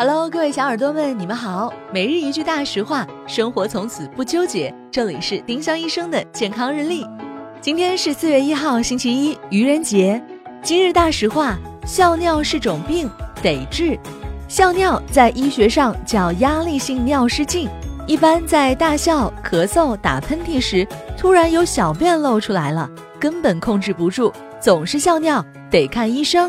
Hello，各位小耳朵们，你们好。每日一句大实话，生活从此不纠结。这里是丁香医生的健康日历。今天是四月一号，星期一，愚人节。今日大实话：笑尿是种病，得治。笑尿在医学上叫压力性尿失禁，一般在大笑、咳嗽、打喷嚏时，突然有小便露出来了，根本控制不住，总是笑尿，得看医生。